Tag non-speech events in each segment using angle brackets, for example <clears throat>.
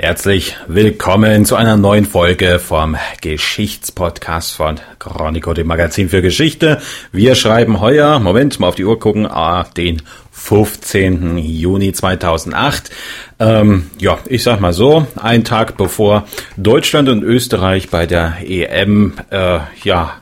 Herzlich willkommen zu einer neuen Folge vom Geschichtspodcast von Chronico, dem Magazin für Geschichte. Wir schreiben heuer, Moment, mal auf die Uhr gucken, ah, den 15. Juni 2008. Ähm, ja, ich sag mal so, ein Tag bevor Deutschland und Österreich bei der EM, äh, ja,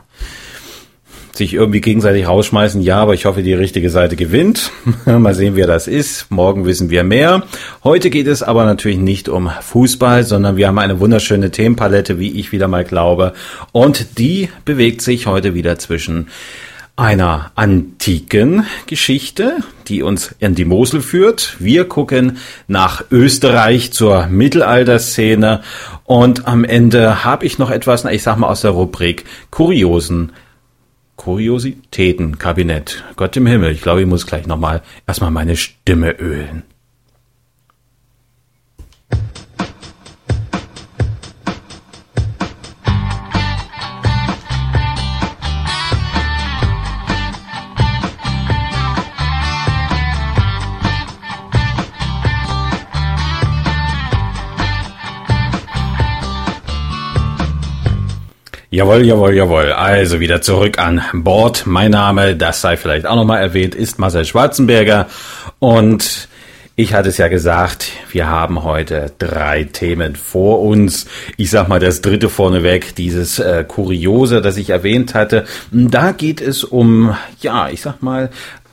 sich irgendwie gegenseitig rausschmeißen. Ja, aber ich hoffe, die richtige Seite gewinnt. <laughs> Mal sehen, wer das ist. Morgen wissen wir mehr. Heute geht es aber natürlich nicht um Fußball, sondern wir haben eine wunderschöne Themenpalette, wie ich wieder mal glaube. Und die bewegt sich heute wieder zwischen einer antiken Geschichte, die uns in die Mosel führt. Wir gucken nach Österreich zur Mittelalterszene und am Ende habe ich noch etwas, ich sag mal aus der Rubrik Kuriosen Kuriositätenkabinett. Gott im Himmel, ich glaube, ich muss gleich nochmal erstmal meine Stimme ölen. Jawohl, jawohl, jawohl. Also wieder zurück an Bord. Mein Name, das sei vielleicht auch nochmal erwähnt, ist Marcel Schwarzenberger. Und ich hatte es ja gesagt, wir haben heute drei Themen vor uns. Ich sag mal das dritte vorneweg, dieses äh, Kuriose, das ich erwähnt hatte. Da geht es um, ja, ich sag mal,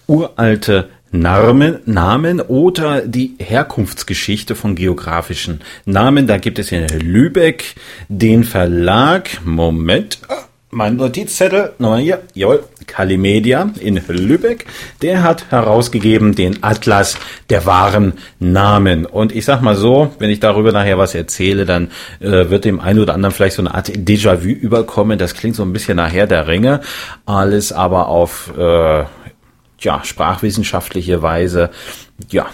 uralte Namen, Namen oder die Herkunftsgeschichte von geografischen Namen. Da gibt es in Lübeck den Verlag, Moment, mein Notizzettel, nochmal hier, jawohl, Kalimedia in Lübeck, der hat herausgegeben den Atlas der wahren Namen. Und ich sag mal so, wenn ich darüber nachher was erzähle, dann äh, wird dem einen oder anderen vielleicht so eine Art Déjà-vu überkommen. Das klingt so ein bisschen nachher der Ringe, alles aber auf äh, ja, sprachwissenschaftliche Weise ja,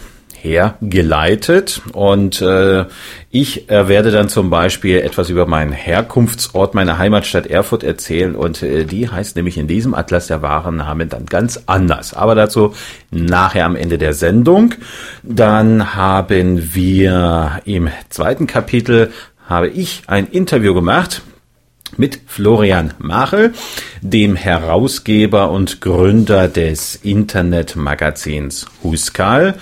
hergeleitet. Und äh, ich äh, werde dann zum Beispiel etwas über meinen Herkunftsort, meine Heimatstadt Erfurt erzählen. Und äh, die heißt nämlich in diesem Atlas der wahren Namen dann ganz anders. Aber dazu nachher am Ende der Sendung. Dann haben wir im zweiten Kapitel habe ich ein Interview gemacht mit Florian Machel, dem Herausgeber und Gründer des Internetmagazins Huskal.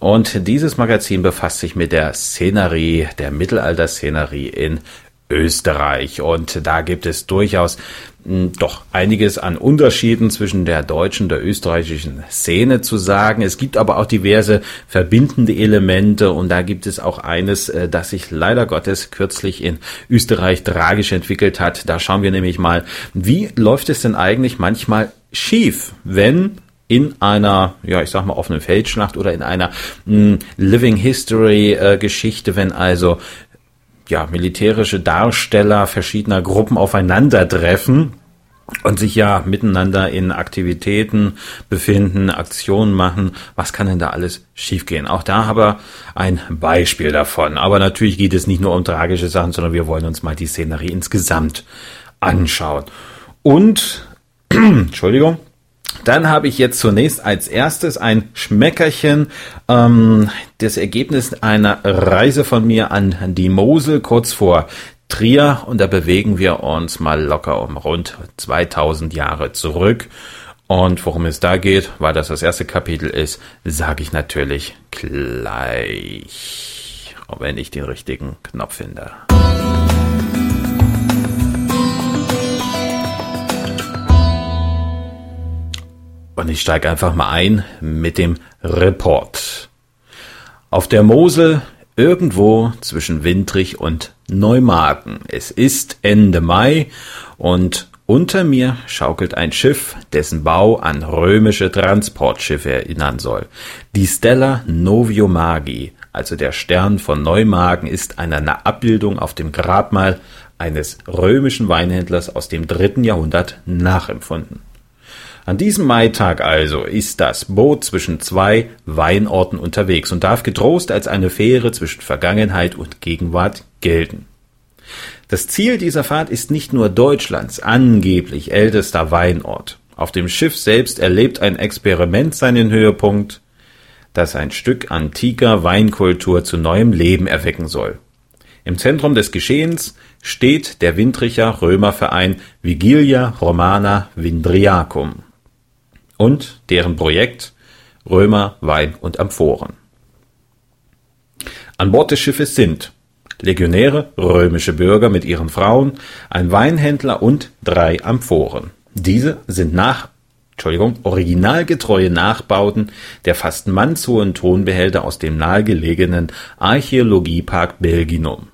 Und dieses Magazin befasst sich mit der Szenerie, der Mittelalter-Szenerie in Österreich. Und da gibt es durchaus hm, doch einiges an Unterschieden zwischen der deutschen, der österreichischen Szene zu sagen. Es gibt aber auch diverse verbindende Elemente und da gibt es auch eines, äh, das sich leider Gottes kürzlich in Österreich tragisch entwickelt hat. Da schauen wir nämlich mal, wie läuft es denn eigentlich manchmal schief, wenn in einer, ja, ich sag mal, offenen Feldschlacht oder in einer mh, hm, Living History äh, Geschichte, wenn also ja, militärische Darsteller verschiedener Gruppen aufeinandertreffen und sich ja miteinander in Aktivitäten befinden, Aktionen machen. Was kann denn da alles schiefgehen? Auch da haben wir ein Beispiel davon. Aber natürlich geht es nicht nur um tragische Sachen, sondern wir wollen uns mal die Szenerie insgesamt anschauen. Und, <clears throat> Entschuldigung, dann habe ich jetzt zunächst als erstes ein Schmeckerchen, ähm, das Ergebnis einer Reise von mir an die Mosel kurz vor Trier und da bewegen wir uns mal locker um rund 2000 Jahre zurück. Und worum es da geht, weil das das erste Kapitel ist, sage ich natürlich gleich, wenn ich den richtigen Knopf finde. Und ich steige einfach mal ein mit dem Report. Auf der Mosel irgendwo zwischen Windrich und Neumarken. Es ist Ende Mai und unter mir schaukelt ein Schiff, dessen Bau an römische Transportschiffe erinnern soll. Die Stella Novio Magi, also der Stern von Neumagen, ist eine Abbildung auf dem Grabmal eines römischen Weinhändlers aus dem dritten Jahrhundert nachempfunden. An diesem Maitag also ist das Boot zwischen zwei Weinorten unterwegs und darf getrost als eine Fähre zwischen Vergangenheit und Gegenwart gelten. Das Ziel dieser Fahrt ist nicht nur Deutschlands angeblich ältester Weinort. Auf dem Schiff selbst erlebt ein Experiment seinen Höhepunkt, das ein Stück antiker Weinkultur zu neuem Leben erwecken soll. Im Zentrum des Geschehens steht der Windricher Römerverein Vigilia Romana Vindriacum und deren Projekt Römer, Wein und Amphoren. An Bord des Schiffes sind Legionäre, römische Bürger mit ihren Frauen, ein Weinhändler und drei Amphoren. Diese sind nach Entschuldigung, originalgetreue Nachbauten der fast mannshohen Tonbehälter aus dem nahegelegenen Archäologiepark Belginum.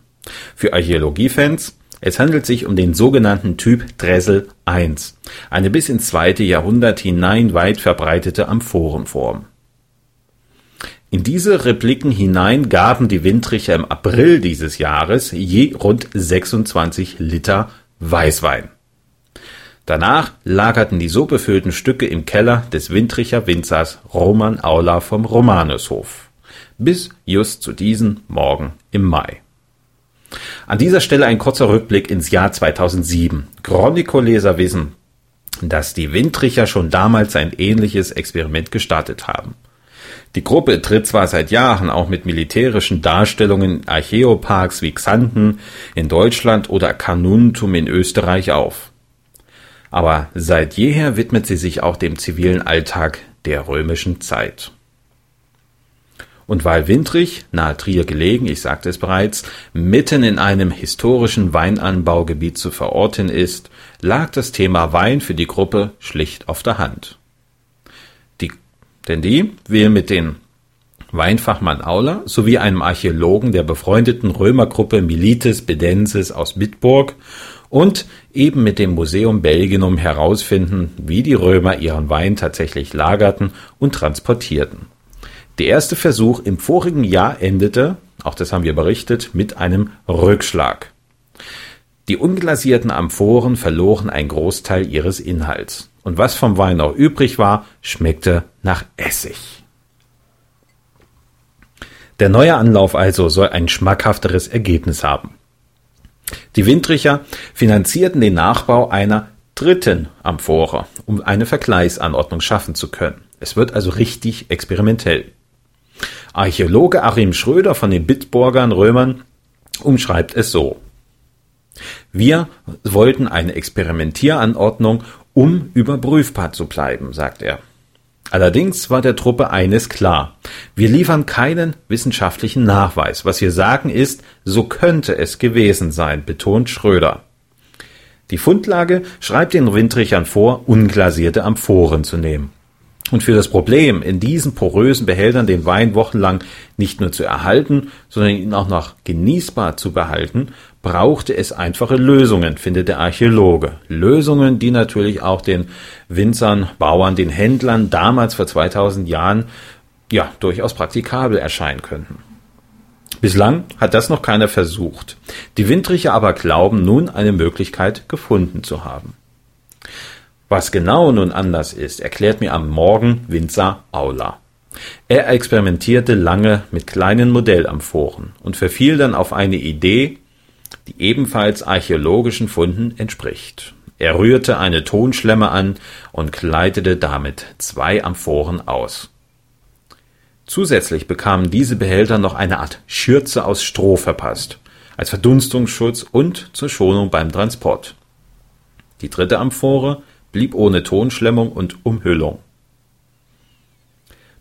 Für Archäologiefans es handelt sich um den sogenannten Typ Dressel I, eine bis ins zweite Jahrhundert hinein weit verbreitete Amphorenform. In diese Repliken hinein gaben die Windricher im April dieses Jahres je rund 26 Liter Weißwein. Danach lagerten die so befüllten Stücke im Keller des Windricher Winzers Roman Aula vom Romanushof. Bis just zu diesem Morgen im Mai. An dieser Stelle ein kurzer Rückblick ins Jahr 2007. Chronico-Leser wissen, dass die Windricher schon damals ein ähnliches Experiment gestartet haben. Die Gruppe tritt zwar seit Jahren auch mit militärischen Darstellungen in Archäoparks wie Xanten in Deutschland oder Carnuntum in Österreich auf. Aber seit jeher widmet sie sich auch dem zivilen Alltag der römischen Zeit. Und weil Windrich, nahe Trier gelegen, ich sagte es bereits, mitten in einem historischen Weinanbaugebiet zu verorten ist, lag das Thema Wein für die Gruppe schlicht auf der Hand. Die, denn die will mit den Weinfachmann Auler sowie einem Archäologen der befreundeten Römergruppe Milites Bedensis aus Bitburg und eben mit dem Museum Belginum herausfinden, wie die Römer ihren Wein tatsächlich lagerten und transportierten. Der erste Versuch im vorigen Jahr endete, auch das haben wir berichtet, mit einem Rückschlag. Die unglasierten Amphoren verloren einen Großteil ihres Inhalts. Und was vom Wein noch übrig war, schmeckte nach Essig. Der neue Anlauf also soll ein schmackhafteres Ergebnis haben. Die Windricher finanzierten den Nachbau einer dritten Amphore, um eine Vergleichsanordnung schaffen zu können. Es wird also richtig experimentell. Archäologe Achim Schröder von den Bitburgern Römern umschreibt es so. Wir wollten eine Experimentieranordnung, um überprüfbar zu bleiben, sagt er. Allerdings war der Truppe eines klar. Wir liefern keinen wissenschaftlichen Nachweis. Was wir sagen ist, so könnte es gewesen sein, betont Schröder. Die Fundlage schreibt den Windrichern vor, unglasierte Amphoren zu nehmen. Und für das Problem, in diesen porösen Behältern den Wein wochenlang nicht nur zu erhalten, sondern ihn auch noch genießbar zu behalten, brauchte es einfache Lösungen, findet der Archäologe. Lösungen, die natürlich auch den Winzern, Bauern, den Händlern damals vor 2000 Jahren ja durchaus praktikabel erscheinen könnten. Bislang hat das noch keiner versucht. Die Windriche aber glauben nun eine Möglichkeit gefunden zu haben. Was genau nun anders ist, erklärt mir am Morgen Winzer Aula. Er experimentierte lange mit kleinen Modellamphoren und verfiel dann auf eine Idee, die ebenfalls archäologischen Funden entspricht. Er rührte eine Tonschlemme an und kleidete damit zwei Amphoren aus. Zusätzlich bekamen diese Behälter noch eine Art Schürze aus Stroh verpasst, als Verdunstungsschutz und zur Schonung beim Transport. Die dritte Amphore blieb ohne Tonschlemmung und Umhüllung.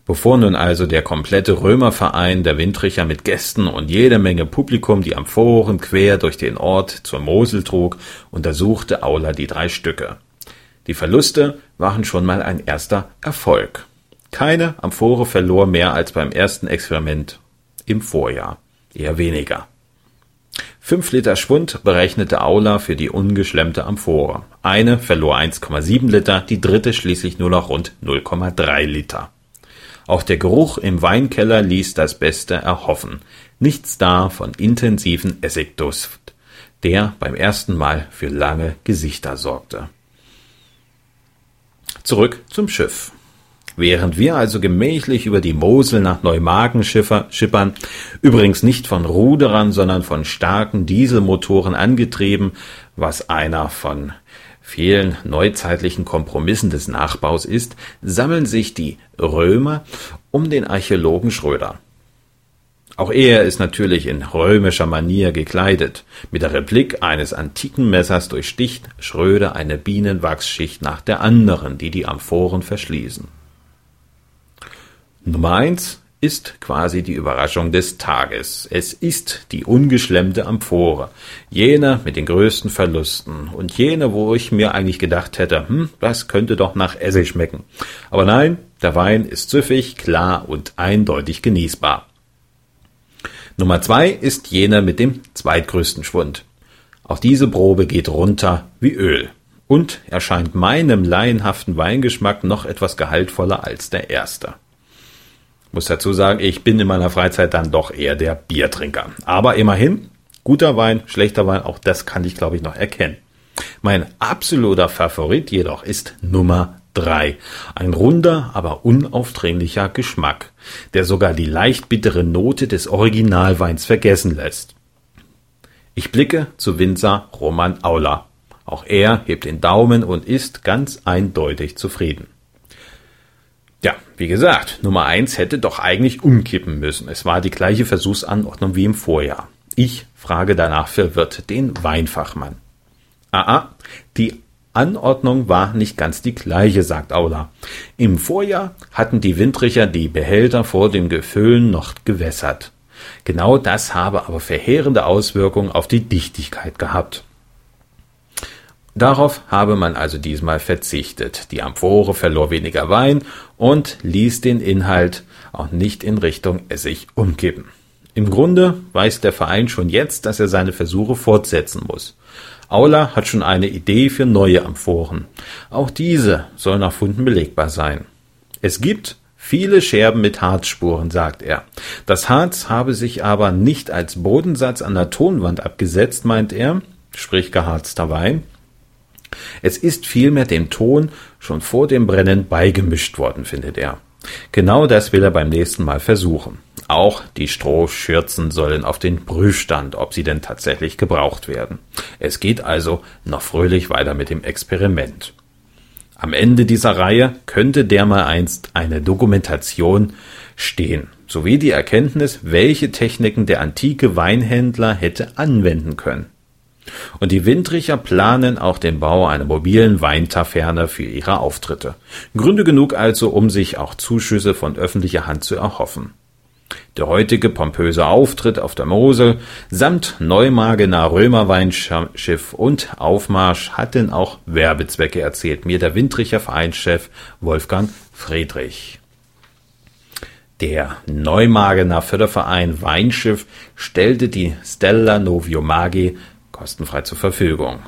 Bevor nun also der komplette Römerverein der Windricher mit Gästen und jede Menge Publikum die Amphoren quer durch den Ort zur Mosel trug, untersuchte Aula die drei Stücke. Die Verluste waren schon mal ein erster Erfolg. Keine Amphore verlor mehr als beim ersten Experiment im Vorjahr, eher weniger. Fünf Liter Schwund berechnete Aula für die ungeschlemmte Amphore. Eine verlor 1,7 Liter, die dritte schließlich nur noch rund 0,3 Liter. Auch der Geruch im Weinkeller ließ das Beste erhoffen. Nichts da von intensiven Essigduft, der beim ersten Mal für lange Gesichter sorgte. Zurück zum Schiff. Während wir also gemächlich über die Mosel nach Neumagen schippern, übrigens nicht von Ruderern, sondern von starken Dieselmotoren angetrieben, was einer von vielen neuzeitlichen Kompromissen des Nachbaus ist, sammeln sich die Römer um den Archäologen Schröder. Auch er ist natürlich in römischer Manier gekleidet. Mit der Replik eines antiken Messers durchsticht Schröder eine Bienenwachsschicht nach der anderen, die die Amphoren verschließen. Nummer eins ist quasi die Überraschung des Tages. Es ist die ungeschlemmte Amphore. Jene mit den größten Verlusten. Und jene, wo ich mir eigentlich gedacht hätte, hm, das könnte doch nach Essig schmecken. Aber nein, der Wein ist süffig, klar und eindeutig genießbar. Nummer zwei ist jener mit dem zweitgrößten Schwund. Auch diese Probe geht runter wie Öl und erscheint meinem laienhaften Weingeschmack noch etwas gehaltvoller als der erste. Muss dazu sagen, ich bin in meiner Freizeit dann doch eher der Biertrinker. Aber immerhin, guter Wein, schlechter Wein, auch das kann ich glaube ich noch erkennen. Mein absoluter Favorit jedoch ist Nummer 3. Ein runder, aber unaufdringlicher Geschmack, der sogar die leicht bittere Note des Originalweins vergessen lässt. Ich blicke zu Winzer Roman Aula. Auch er hebt den Daumen und ist ganz eindeutig zufrieden. Ja, wie gesagt, Nummer eins hätte doch eigentlich umkippen müssen. Es war die gleiche Versuchsanordnung wie im Vorjahr. Ich frage danach verwirrt den Weinfachmann. Ah, ah, die Anordnung war nicht ganz die gleiche, sagt Aula. Im Vorjahr hatten die Windricher die Behälter vor dem Gefüllen noch gewässert. Genau das habe aber verheerende Auswirkungen auf die Dichtigkeit gehabt. Darauf habe man also diesmal verzichtet. Die Amphore verlor weniger Wein und ließ den Inhalt auch nicht in Richtung Essig umkippen. Im Grunde weiß der Verein schon jetzt, dass er seine Versuche fortsetzen muss. Aula hat schon eine Idee für neue Amphoren. Auch diese soll nach Funden belegbar sein. Es gibt viele Scherben mit Harzspuren, sagt er. Das Harz habe sich aber nicht als Bodensatz an der Tonwand abgesetzt, meint er, sprich geharzter Wein, es ist vielmehr dem Ton schon vor dem Brennen beigemischt worden, findet er. Genau das will er beim nächsten Mal versuchen. Auch die Strohschürzen sollen auf den Prüfstand, ob sie denn tatsächlich gebraucht werden. Es geht also noch fröhlich weiter mit dem Experiment. Am Ende dieser Reihe könnte dermaleinst eine Dokumentation stehen, sowie die Erkenntnis, welche Techniken der antike Weinhändler hätte anwenden können. Und die Windricher planen auch den Bau einer mobilen Weintaverne für ihre Auftritte. Gründe genug also, um sich auch Zuschüsse von öffentlicher Hand zu erhoffen. Der heutige pompöse Auftritt auf der Mosel samt Neumagener Römerweinschiff und Aufmarsch hatten auch Werbezwecke erzählt mir der Windricher Vereinschef Wolfgang Friedrich. Der Neumagener Förderverein Weinschiff stellte die Stella Novio Magi kostenfrei zur Verfügung.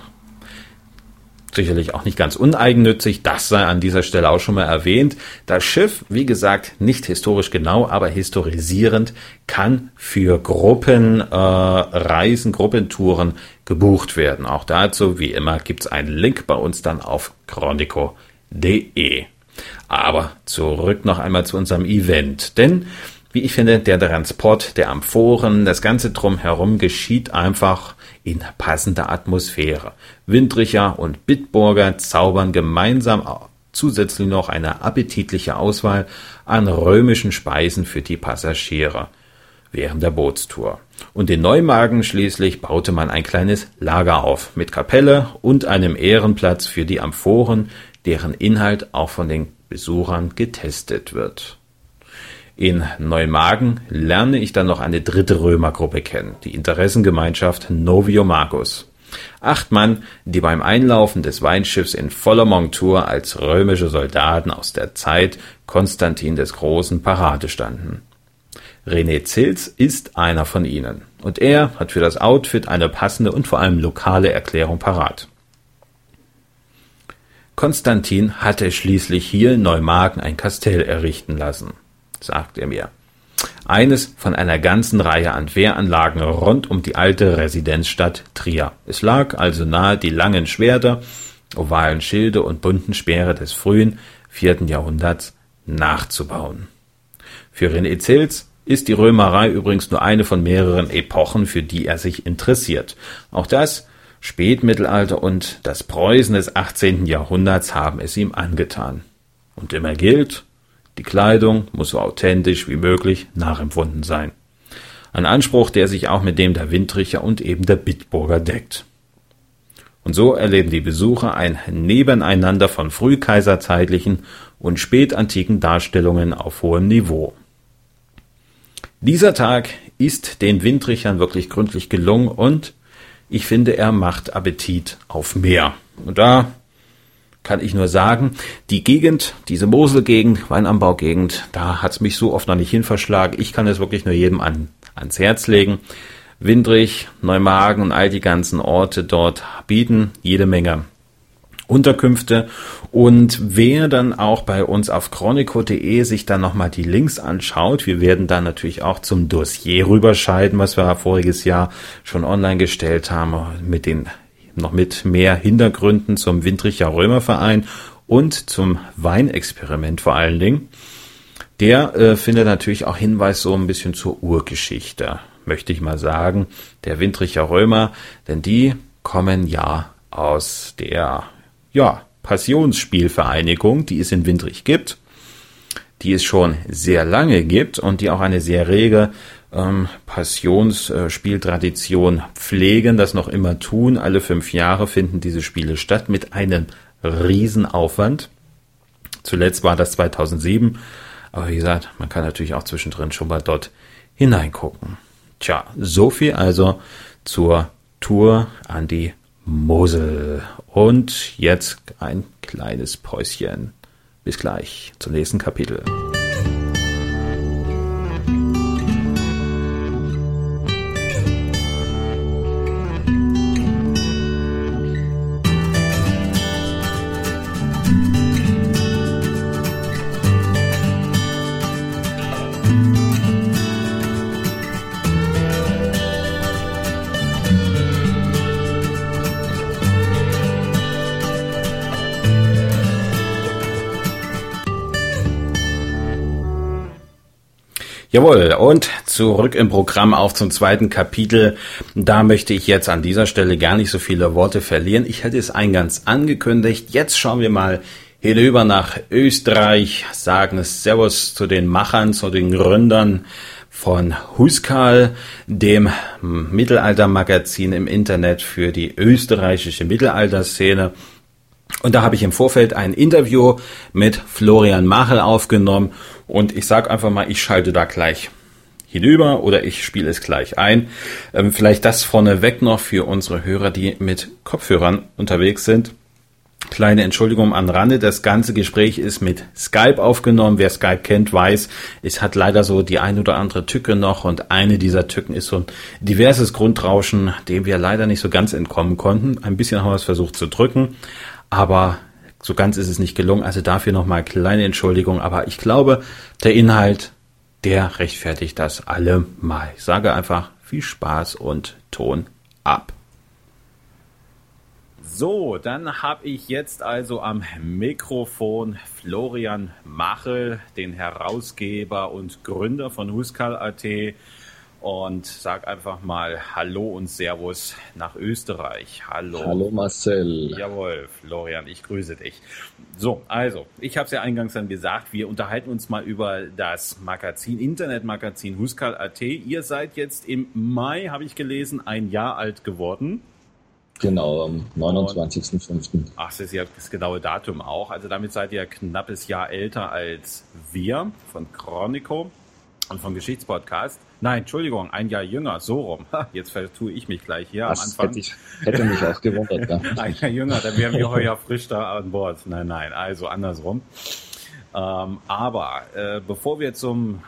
Sicherlich auch nicht ganz uneigennützig, das sei an dieser Stelle auch schon mal erwähnt. Das Schiff, wie gesagt, nicht historisch genau, aber historisierend, kann für Gruppenreisen, äh, Gruppentouren gebucht werden. Auch dazu, wie immer, gibt es einen Link bei uns dann auf chronico.de. Aber zurück noch einmal zu unserem Event. Denn, wie ich finde, der Transport der Amphoren, das Ganze drumherum geschieht einfach in passender Atmosphäre. Windricher und Bitburger zaubern gemeinsam zusätzlich noch eine appetitliche Auswahl an römischen Speisen für die Passagiere während der Bootstour. Und in Neumagen schließlich baute man ein kleines Lager auf mit Kapelle und einem Ehrenplatz für die Amphoren, deren Inhalt auch von den Besuchern getestet wird. In Neumagen lerne ich dann noch eine dritte Römergruppe kennen, die Interessengemeinschaft Novio Magus. Acht Mann, die beim Einlaufen des Weinschiffs in voller Montur als römische Soldaten aus der Zeit Konstantin des Großen Parade standen. René Zils ist einer von ihnen, und er hat für das Outfit eine passende und vor allem lokale Erklärung parat. Konstantin hatte schließlich hier in Neumagen ein Kastell errichten lassen sagt er mir. Eines von einer ganzen Reihe an Wehranlagen rund um die alte Residenzstadt Trier. Es lag also nahe, die langen Schwerter, ovalen Schilde und bunten Speere des frühen vierten Jahrhunderts nachzubauen. Für René Zils ist die Römerei übrigens nur eine von mehreren Epochen, für die er sich interessiert. Auch das Spätmittelalter und das Preußen des 18. Jahrhunderts haben es ihm angetan. Und immer gilt, die Kleidung muss so authentisch wie möglich nachempfunden sein. Ein Anspruch, der sich auch mit dem der Windricher und eben der Bitburger deckt. Und so erleben die Besucher ein Nebeneinander von frühkaiserzeitlichen und spätantiken Darstellungen auf hohem Niveau. Dieser Tag ist den Windrichern wirklich gründlich gelungen und ich finde, er macht Appetit auf mehr. Und da kann ich nur sagen, die Gegend, diese Moselgegend, Weinanbaugegend, da hat's mich so oft noch nicht hin verschlagen. Ich kann es wirklich nur jedem an, ans Herz legen. Windrich, Neumagen und all die ganzen Orte dort bieten jede Menge Unterkünfte. Und wer dann auch bei uns auf chronico.de sich dann nochmal die Links anschaut, wir werden dann natürlich auch zum Dossier rüberscheiden, was wir voriges Jahr schon online gestellt haben, mit den noch mit mehr Hintergründen zum Windricher Römerverein und zum Weinexperiment vor allen Dingen. Der äh, findet natürlich auch Hinweis so ein bisschen zur Urgeschichte, möchte ich mal sagen, der Windricher Römer, denn die kommen ja aus der ja, Passionsspielvereinigung, die es in Windrich gibt, die es schon sehr lange gibt und die auch eine sehr rege ähm, Passionsspieltradition pflegen, das noch immer tun. Alle fünf Jahre finden diese Spiele statt mit einem Riesenaufwand. Zuletzt war das 2007, aber wie gesagt, man kann natürlich auch zwischendrin schon mal dort hineingucken. Tja, so viel also zur Tour an die Mosel. Und jetzt ein kleines Päuschen. Bis gleich zum nächsten Kapitel. Jawohl, und zurück im Programm auch zum zweiten Kapitel. Da möchte ich jetzt an dieser Stelle gar nicht so viele Worte verlieren. Ich hätte es eingangs angekündigt. Jetzt schauen wir mal hinüber nach Österreich, sagen Servus zu den Machern, zu den Gründern von Huskal, dem Mittelaltermagazin im Internet für die österreichische Mittelalterszene. Und da habe ich im Vorfeld ein Interview mit Florian Machel aufgenommen und ich sage einfach mal, ich schalte da gleich hinüber oder ich spiele es gleich ein. Ähm, vielleicht das vorneweg noch für unsere Hörer, die mit Kopfhörern unterwegs sind. Kleine Entschuldigung am Rande, das ganze Gespräch ist mit Skype aufgenommen. Wer Skype kennt, weiß, es hat leider so die ein oder andere Tücke noch und eine dieser Tücken ist so ein diverses Grundrauschen, dem wir leider nicht so ganz entkommen konnten. Ein bisschen haben wir es versucht zu drücken, aber so ganz ist es nicht gelungen. Also dafür nochmal kleine Entschuldigung. Aber ich glaube, der Inhalt, der rechtfertigt das allemal. Ich sage einfach viel Spaß und Ton ab. So, dann habe ich jetzt also am Mikrofon Florian Machel, den Herausgeber und Gründer von Huskal.at und sag einfach mal Hallo und Servus nach Österreich. Hallo. Hallo Marcel. Jawohl, Florian, ich grüße dich. So, also, ich habe es ja eingangs dann gesagt, wir unterhalten uns mal über das Magazin, Internetmagazin Huskal.at. Ihr seid jetzt im Mai, habe ich gelesen, ein Jahr alt geworden. Genau, am 29.05. Ach, das ist ja das genaue Datum auch. Also damit seid ihr knappes Jahr älter als wir von Chronico und vom Geschichtspodcast. Nein, Entschuldigung, ein Jahr jünger, so rum. Jetzt vertue ich mich gleich hier das am Anfang. Hätte, ich, hätte mich auch gewundert. Ja. <laughs> ein Jahr jünger, dann wären wir heuer frisch da an Bord. Nein, nein, also andersrum. Ähm, aber äh, bevor wir zum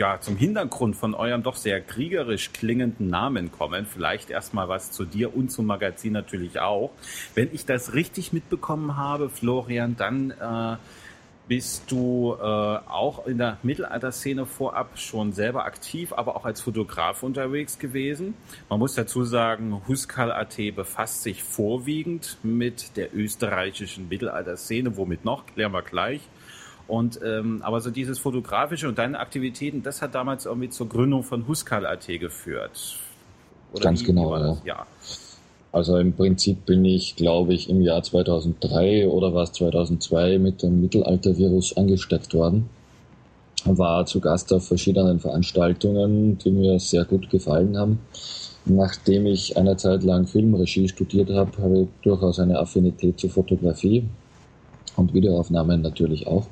ja, zum Hintergrund von eurem doch sehr kriegerisch klingenden Namen kommen. Vielleicht erstmal was zu dir und zum Magazin natürlich auch. Wenn ich das richtig mitbekommen habe, Florian, dann äh, bist du äh, auch in der Mittelalterszene vorab schon selber aktiv, aber auch als Fotograf unterwegs gewesen. Man muss dazu sagen, Huskal.at befasst sich vorwiegend mit der österreichischen Mittelalterszene. Womit noch? Klären wir gleich. Und ähm, aber so dieses fotografische und deine Aktivitäten, das hat damals irgendwie zur Gründung von Huskal.at geführt. Oder Ganz genau, ja. Also im Prinzip bin ich, glaube ich, im Jahr 2003 oder war es 2002 mit dem Mittelaltervirus angesteckt worden. war zu Gast auf verschiedenen Veranstaltungen, die mir sehr gut gefallen haben. Nachdem ich eine Zeit lang Filmregie studiert habe, habe ich durchaus eine Affinität zur Fotografie und Videoaufnahmen natürlich auch.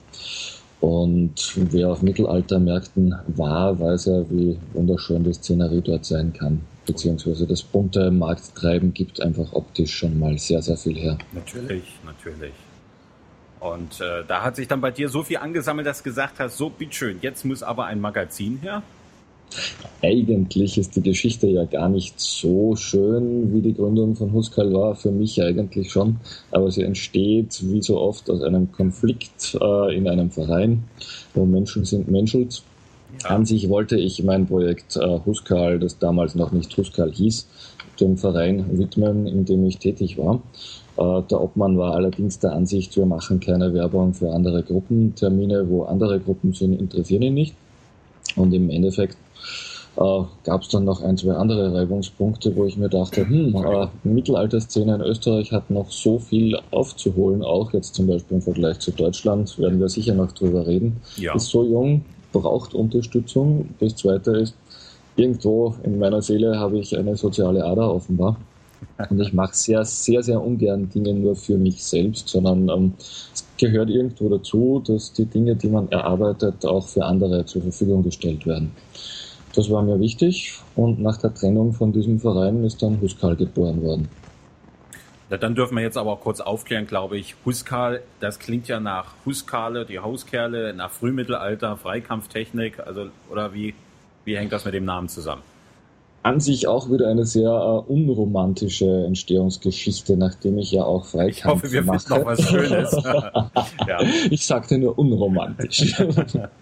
Und wer auf Mittelaltermärkten war, weiß ja, wie wunderschön die Szenerie dort sein kann. Beziehungsweise das bunte Markttreiben gibt einfach optisch schon mal sehr, sehr viel her. Natürlich, natürlich. Und äh, da hat sich dann bei dir so viel angesammelt, dass du gesagt hast, so, bitteschön, jetzt muss aber ein Magazin her. Eigentlich ist die Geschichte ja gar nicht so schön, wie die Gründung von Huskal war, für mich eigentlich schon, aber sie entsteht wie so oft aus einem Konflikt äh, in einem Verein, wo Menschen sind Menschels. Ja. An sich wollte ich mein Projekt äh, Huskal, das damals noch nicht Huskal hieß, dem Verein widmen, in dem ich tätig war. Äh, der Obmann war allerdings der Ansicht, wir machen keine Werbung für andere Gruppen. Termine, wo andere Gruppen sind, interessieren ihn nicht. Und im Endeffekt äh, gab es dann noch ein, zwei andere Reibungspunkte, wo ich mir dachte, hm, äh, Mittelalterszene in Österreich hat noch so viel aufzuholen, auch jetzt zum Beispiel im Vergleich zu Deutschland, werden wir sicher noch drüber reden. Ja. Ist so jung, braucht Unterstützung. Das zweite ist, irgendwo in meiner Seele habe ich eine soziale Ader offenbar. Und ich mache sehr, sehr, sehr ungern Dinge nur für mich selbst, sondern ähm, es gehört irgendwo dazu, dass die Dinge, die man erarbeitet, auch für andere zur Verfügung gestellt werden. Das war mir wichtig und nach der Trennung von diesem Verein ist dann Huskal geboren worden. Dann dürfen wir jetzt aber auch kurz aufklären, glaube ich. Huskal, das klingt ja nach Huskale, die Hauskerle, nach Frühmittelalter, Freikampftechnik, also oder wie, wie hängt das mit dem Namen zusammen? an sich auch wieder eine sehr uh, unromantische Entstehungsgeschichte, nachdem ich ja auch Freikampf Ich hoffe, wir mache. noch was Schönes. <laughs> ja. Ich sagte nur unromantisch.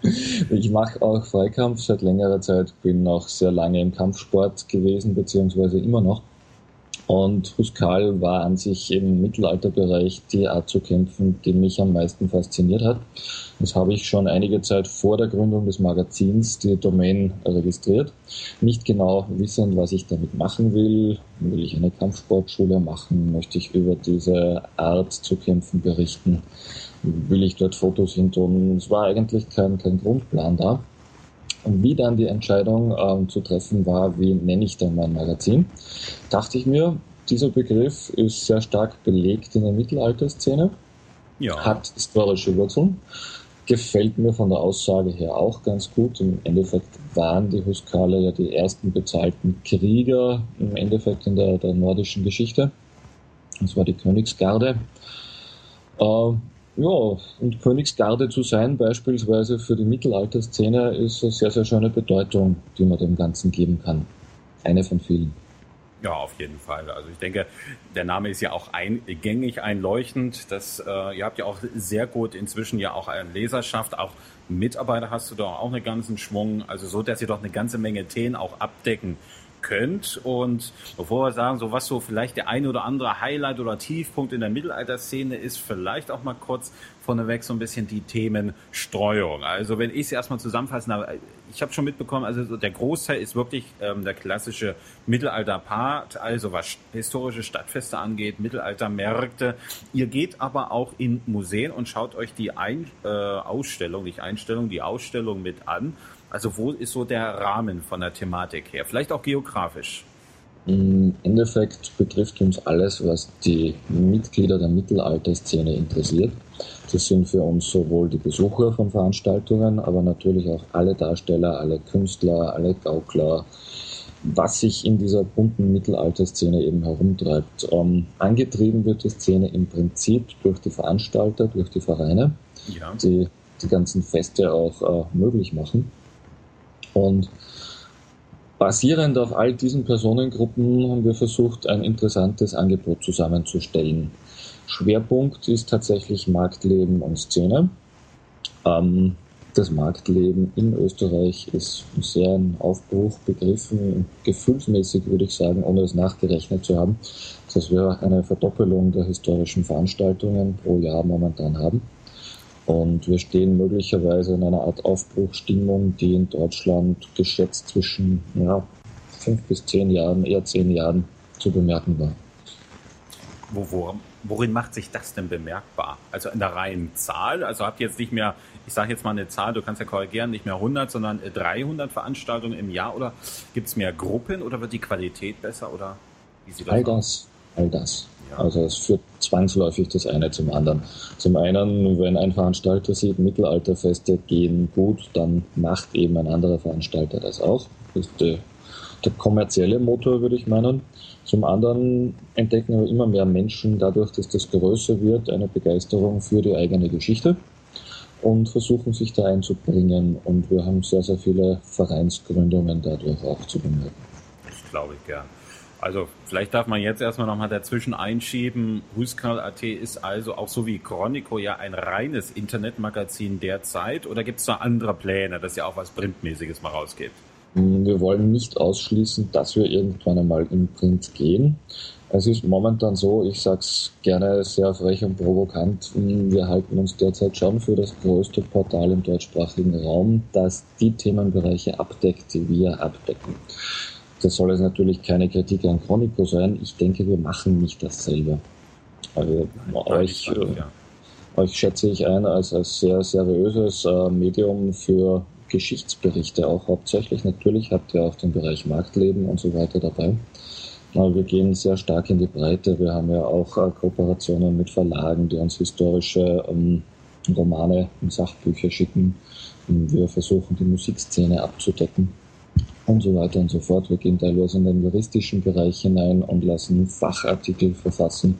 <laughs> ich mache auch Freikampf seit längerer Zeit, bin auch sehr lange im Kampfsport gewesen, beziehungsweise immer noch. Und Huskal war an sich im Mittelalterbereich die Art zu kämpfen, die mich am meisten fasziniert hat. Das habe ich schon einige Zeit vor der Gründung des Magazins die Domain registriert. Nicht genau wissend, was ich damit machen will. Will ich eine Kampfsportschule machen? Möchte ich über diese Art zu kämpfen berichten? Will ich dort Fotos hin tun? Es war eigentlich kein, kein Grundplan da. Wie dann die Entscheidung ähm, zu treffen war, wie nenne ich denn mein Magazin, dachte ich mir, dieser Begriff ist sehr stark belegt in der Mittelalterszene, ja. hat historische Wurzeln, gefällt mir von der Aussage her auch ganz gut. Im Endeffekt waren die Huskale ja die ersten bezahlten Krieger im Endeffekt in der, der nordischen Geschichte. Das war die Königsgarde. Äh, ja, und Königsgarde zu sein, beispielsweise für die Mittelalterszene, ist eine sehr, sehr schöne Bedeutung, die man dem Ganzen geben kann. Eine von vielen. Ja, auf jeden Fall. Also ich denke, der Name ist ja auch eingängig, einleuchtend. Das, äh, ihr habt ja auch sehr gut inzwischen ja auch eine Leserschaft, auch Mitarbeiter hast du doch auch einen ganzen Schwung. Also so, dass ihr doch eine ganze Menge Themen auch abdecken könnt. Und bevor wir sagen, so was so vielleicht der eine oder andere Highlight oder Tiefpunkt in der Mittelalterszene ist, vielleicht auch mal kurz vorneweg so ein bisschen die Themenstreuung. Also wenn ich es erstmal zusammenfassen habe, ich habe schon mitbekommen, also der Großteil ist wirklich ähm, der klassische Mittelalter-Part, also was historische Stadtfeste angeht, Mittelaltermärkte. Ihr geht aber auch in Museen und schaut euch die Ein äh, Ausstellung, nicht Einstellung, die Ausstellung mit an. Also wo ist so der Rahmen von der Thematik her? Vielleicht auch geografisch. Im Endeffekt betrifft uns alles, was die Mitglieder der Mittelalterszene interessiert. Das sind für uns sowohl die Besucher von Veranstaltungen, aber natürlich auch alle Darsteller, alle Künstler, alle Gaukler, was sich in dieser bunten Mittelalterszene eben herumtreibt. Ähm, angetrieben wird die Szene im Prinzip durch die Veranstalter, durch die Vereine, ja. die die ganzen Feste auch äh, möglich machen. Und basierend auf all diesen Personengruppen haben wir versucht, ein interessantes Angebot zusammenzustellen. Schwerpunkt ist tatsächlich Marktleben und Szene. Ähm, das Marktleben in Österreich ist sehr ein Aufbruch begriffen, gefühlsmäßig würde ich sagen, ohne es nachgerechnet zu haben, dass wir eine Verdoppelung der historischen Veranstaltungen pro Jahr momentan haben. Und wir stehen möglicherweise in einer Art Aufbruchstimmung, die in Deutschland geschätzt zwischen ja, fünf bis zehn Jahren, eher zehn Jahren zu bemerken war. Wo, wo, worin macht sich das denn bemerkbar? Also in der reinen Zahl? Also habt ihr jetzt nicht mehr, ich sage jetzt mal eine Zahl, du kannst ja korrigieren, nicht mehr 100, sondern 300 Veranstaltungen im Jahr oder gibt es mehr Gruppen oder wird die Qualität besser oder wie sieht das All das, all das. Also es führt zwangsläufig das eine zum anderen. Zum einen, wenn ein Veranstalter sieht, Mittelalterfeste gehen gut, dann macht eben ein anderer Veranstalter das auch. Das ist der, der kommerzielle Motor, würde ich meinen. Zum anderen entdecken aber immer mehr Menschen dadurch, dass das größer wird, eine Begeisterung für die eigene Geschichte und versuchen sich da einzubringen. Und wir haben sehr, sehr viele Vereinsgründungen dadurch auch zu bemerken. Das glaube ich gern. Also vielleicht darf man jetzt erstmal nochmal dazwischen einschieben. Huskal.at ist also auch so wie Chronico ja ein reines Internetmagazin derzeit oder gibt es da andere Pläne, dass ihr auch was Printmäßiges mal rausgebt? Wir wollen nicht ausschließen, dass wir irgendwann einmal in Print gehen. Es ist momentan so, ich sage es gerne sehr frech und provokant, wir halten uns derzeit schon für das größte Portal im deutschsprachigen Raum, das die Themenbereiche abdeckt, die wir abdecken. Das soll jetzt natürlich keine Kritik an Chronico sein. Ich denke, wir machen nicht dasselbe. Also euch, äh, euch schätze ich ein als, als sehr seriöses äh, Medium für Geschichtsberichte auch hauptsächlich. Natürlich habt ihr auch den Bereich Marktleben und so weiter dabei. Aber wir gehen sehr stark in die Breite. Wir haben ja auch äh, Kooperationen mit Verlagen, die uns historische ähm, Romane und Sachbücher schicken. Und wir versuchen die Musikszene abzudecken und so weiter und so fort. Wir gehen teilweise in den juristischen Bereich hinein und lassen Fachartikel verfassen,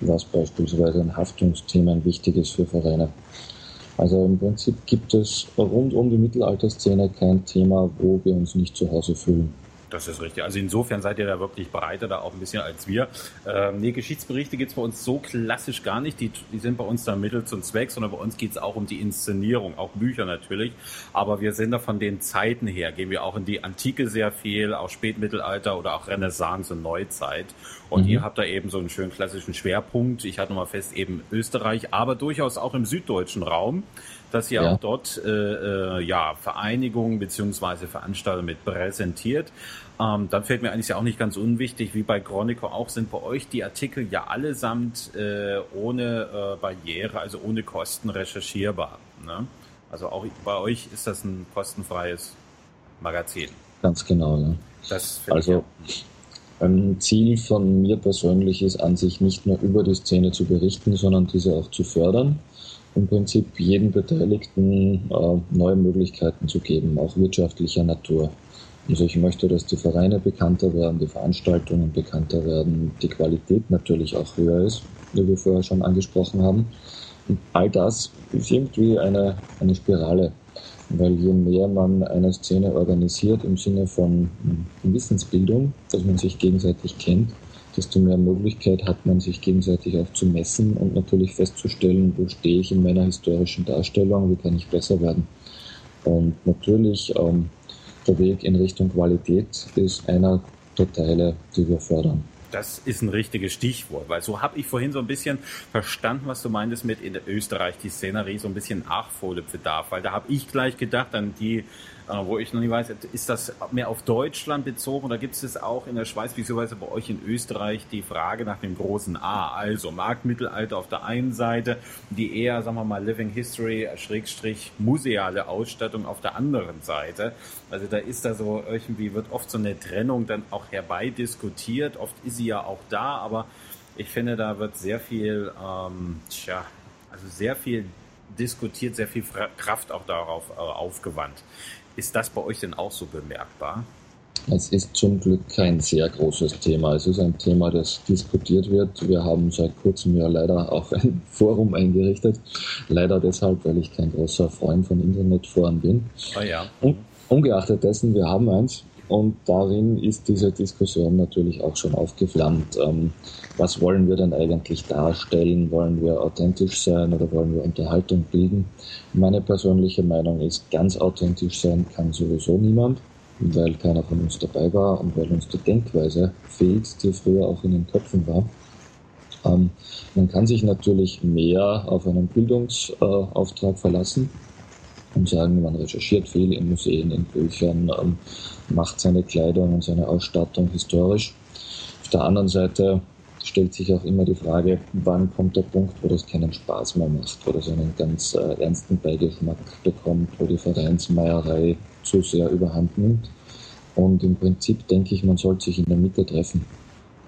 was beispielsweise in Haftungsthemen wichtig ist für Vereine. Also im Prinzip gibt es rund um die Mittelalterszene kein Thema, wo wir uns nicht zu Hause fühlen. Das ist richtig. Also insofern seid ihr da wirklich breiter da auch ein bisschen als wir. Ähm, nee, Geschichtsberichte gibt's bei uns so klassisch gar nicht. Die, die sind bei uns da Mittel zum Zweck, sondern bei uns geht's auch um die Inszenierung, auch Bücher natürlich. Aber wir sind da von den Zeiten her, gehen wir auch in die Antike sehr viel, auch Spätmittelalter oder auch Renaissance und Neuzeit. Und mhm. ihr habt da eben so einen schönen klassischen Schwerpunkt. Ich hatte nochmal fest eben Österreich, aber durchaus auch im süddeutschen Raum dass ihr ja. auch dort äh, äh, ja, Vereinigungen beziehungsweise Veranstaltungen mit präsentiert. Ähm, dann fällt mir eigentlich ja auch nicht ganz unwichtig, wie bei Chronico auch, sind bei euch die Artikel ja allesamt äh, ohne äh, Barriere, also ohne Kosten recherchierbar. Ne? Also auch bei euch ist das ein kostenfreies Magazin. Ganz genau, ja. Das also ein Ziel von mir persönlich ist an sich nicht nur über die Szene zu berichten, sondern diese auch zu fördern im Prinzip jeden Beteiligten äh, neue Möglichkeiten zu geben, auch wirtschaftlicher Natur. Also ich möchte, dass die Vereine bekannter werden, die Veranstaltungen bekannter werden, die Qualität natürlich auch höher ist, wie wir vorher schon angesprochen haben. Und all das ist irgendwie eine, eine Spirale, weil je mehr man eine Szene organisiert im Sinne von Wissensbildung, dass man sich gegenseitig kennt, desto mehr Möglichkeit hat man, sich gegenseitig auch zu messen und natürlich festzustellen, wo stehe ich in meiner historischen Darstellung, wie kann ich besser werden. Und natürlich ähm, der Weg in Richtung Qualität ist einer der Teile, die wir fördern. Das ist ein richtiges Stichwort, weil so habe ich vorhin so ein bisschen verstanden, was du meintest mit in Österreich die Szenerie so ein bisschen Nachfolgebedarf, weil da habe ich gleich gedacht an die wo ich noch nicht weiß, ist das mehr auf Deutschland bezogen oder gibt es auch in der Schweiz, beziehungsweise bei euch in Österreich, die Frage nach dem großen A? Also Marktmittelalter auf der einen Seite, die eher, sagen wir mal, Living History, Schrägstrich, museale Ausstattung auf der anderen Seite. Also da ist da so irgendwie, wird oft so eine Trennung dann auch herbeidiskutiert. Oft ist sie ja auch da, aber ich finde, da wird sehr viel, ähm, tja, also sehr viel diskutiert, sehr viel Kraft auch darauf äh, aufgewandt. Ist das bei euch denn auch so bemerkbar? Es ist zum Glück kein sehr großes Thema. Es ist ein Thema, das diskutiert wird. Wir haben seit kurzem ja leider auch ein <laughs> Forum eingerichtet. Leider deshalb, weil ich kein großer Freund von Internetforen bin. Ah ja. ungeachtet dessen, wir haben eins. Und darin ist diese Diskussion natürlich auch schon aufgeflammt. Ähm, was wollen wir denn eigentlich darstellen? Wollen wir authentisch sein oder wollen wir Unterhaltung bilden? Meine persönliche Meinung ist, ganz authentisch sein kann sowieso niemand, weil keiner von uns dabei war und weil uns die Denkweise fehlt, die früher auch in den Köpfen war. Ähm, man kann sich natürlich mehr auf einen Bildungsauftrag verlassen und sagen, man recherchiert viel in Museen, in Büchern, ähm, macht seine Kleidung und seine Ausstattung historisch. Auf der anderen Seite stellt sich auch immer die Frage, wann kommt der Punkt, wo das keinen Spaß mehr macht, wo das einen ganz äh, ernsten Beigeschmack bekommt, wo die Vereinsmeierei zu sehr überhand nimmt. Und im Prinzip denke ich, man sollte sich in der Mitte treffen.